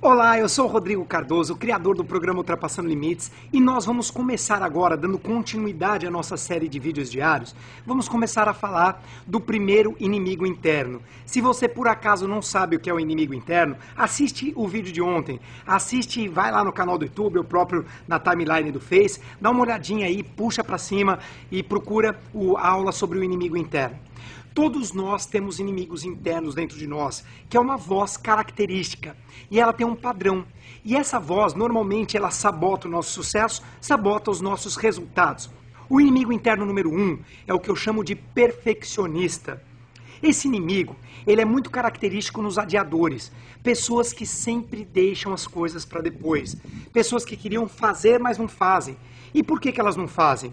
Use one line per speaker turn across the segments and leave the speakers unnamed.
Olá, eu sou o Rodrigo Cardoso, criador do programa Ultrapassando Limites, e nós vamos começar agora, dando continuidade à nossa série de vídeos diários, vamos começar a falar do primeiro inimigo interno. Se você por acaso não sabe o que é o inimigo interno, assiste o vídeo de ontem, assiste, vai lá no canal do YouTube, ou próprio na timeline do Face, dá uma olhadinha aí, puxa para cima e procura a aula sobre o inimigo interno. Todos nós temos inimigos internos dentro de nós, que é uma voz característica, e ela tem um padrão. E essa voz, normalmente, ela sabota o nosso sucesso, sabota os nossos resultados. O inimigo interno número um é o que eu chamo de perfeccionista. Esse inimigo, ele é muito característico nos adiadores. Pessoas que sempre deixam as coisas para depois. Pessoas que queriam fazer, mas não fazem. E por que, que elas não fazem?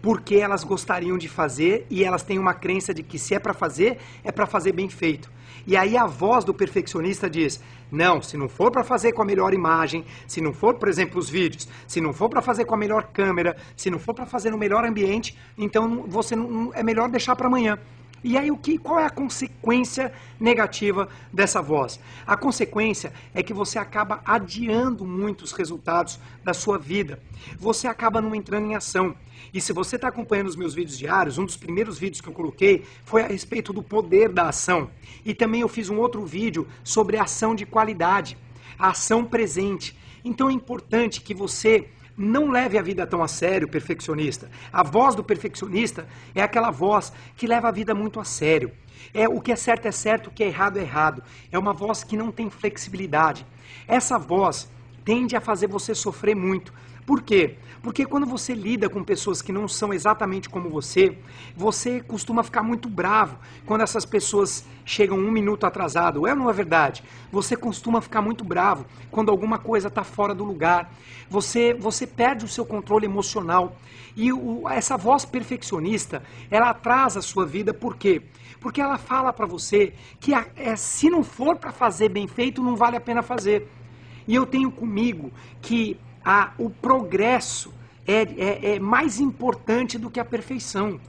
Porque elas gostariam de fazer e elas têm uma crença de que se é para fazer, é para fazer bem feito. E aí a voz do perfeccionista diz: não, se não for para fazer com a melhor imagem, se não for, por exemplo, os vídeos, se não for para fazer com a melhor câmera, se não for para fazer no melhor ambiente, então você não, é melhor deixar para amanhã. E aí o que, qual é a consequência negativa dessa voz? A consequência é que você acaba adiando muitos resultados da sua vida. Você acaba não entrando em ação. E se você está acompanhando os meus vídeos diários, um dos primeiros vídeos que eu coloquei foi a respeito do poder da ação. E também eu fiz um outro vídeo sobre ação de qualidade, a ação presente. Então é importante que você não leve a vida tão a sério, perfeccionista. A voz do perfeccionista é aquela voz que leva a vida muito a sério. É o que é certo é certo, o que é errado é errado. É uma voz que não tem flexibilidade. Essa voz tende a fazer você sofrer muito. Por quê? Porque quando você lida com pessoas que não são exatamente como você, você costuma ficar muito bravo quando essas pessoas chegam um minuto atrasado. É ou não é verdade? Você costuma ficar muito bravo quando alguma coisa está fora do lugar. Você, você perde o seu controle emocional. E o, essa voz perfeccionista, ela atrasa a sua vida, por quê? Porque ela fala para você que a, é, se não for para fazer bem feito, não vale a pena fazer. E eu tenho comigo que a, o progresso é, é, é mais importante do que a perfeição.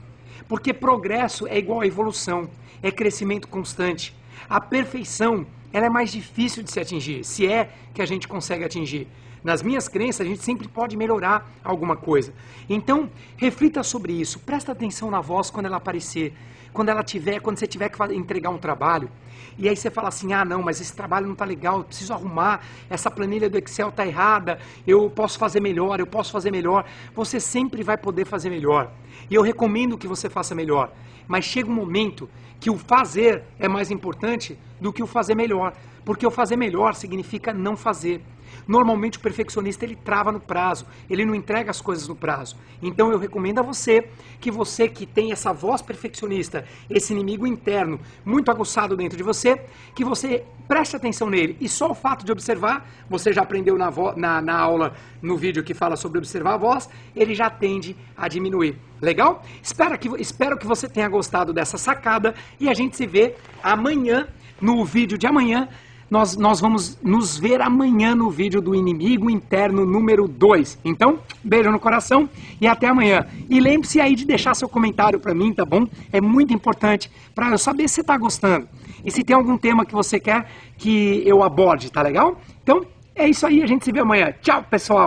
Porque progresso é igual a evolução, é crescimento constante. A perfeição ela é mais difícil de se atingir, se é que a gente consegue atingir. Nas minhas crenças, a gente sempre pode melhorar alguma coisa. Então, reflita sobre isso, presta atenção na voz quando ela aparecer, quando ela tiver, quando você tiver que entregar um trabalho, e aí você fala assim: "Ah, não, mas esse trabalho não está legal, eu preciso arrumar, essa planilha do Excel está errada, eu posso fazer melhor, eu posso fazer melhor". Você sempre vai poder fazer melhor. E eu recomendo que você faça melhor. Mas chega um momento que o fazer é mais importante do que o fazer melhor, porque o fazer melhor significa não fazer. Normalmente o perfeccionista ele trava no prazo, ele não entrega as coisas no prazo. Então eu recomendo a você que você que tem essa voz perfeccionista, esse inimigo interno muito aguçado dentro de você, que você preste atenção nele. E só o fato de observar, você já aprendeu na, na, na aula, no vídeo que fala sobre observar a voz, ele já tende a diminuir. Legal? Espero que, espero que você tenha gostado dessa sacada e a gente se vê amanhã, no vídeo de amanhã, nós, nós vamos nos ver amanhã no vídeo do Inimigo Interno número 2. Então, beijo no coração e até amanhã. E lembre-se aí de deixar seu comentário para mim, tá bom? É muito importante para eu saber se você está gostando. E se tem algum tema que você quer que eu aborde, tá legal? Então, é isso aí, a gente se vê amanhã. Tchau, pessoal!